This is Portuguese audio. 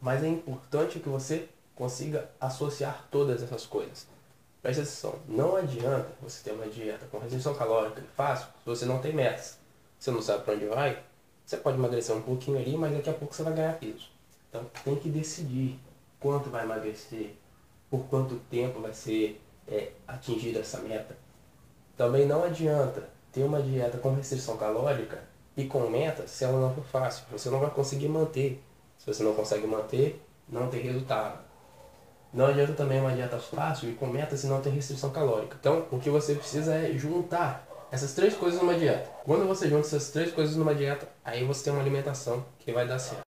mas é importante que você consiga associar todas essas coisas. Presta atenção, não adianta você ter uma dieta com restrição calórica fácil se você não tem metas. Você não sabe para onde vai, você pode emagrecer um pouquinho ali, mas daqui a pouco você vai ganhar peso. Então tem que decidir quanto vai emagrecer, por quanto tempo vai ser é, atingida essa meta. Também não adianta ter uma dieta com restrição calórica e com meta se ela não for fácil. Você não vai conseguir manter. Se você não consegue manter, não tem resultado. Não adianta também uma dieta fácil e com meta se não tem restrição calórica. Então, o que você precisa é juntar essas três coisas numa dieta. Quando você junta essas três coisas numa dieta, aí você tem uma alimentação que vai dar certo.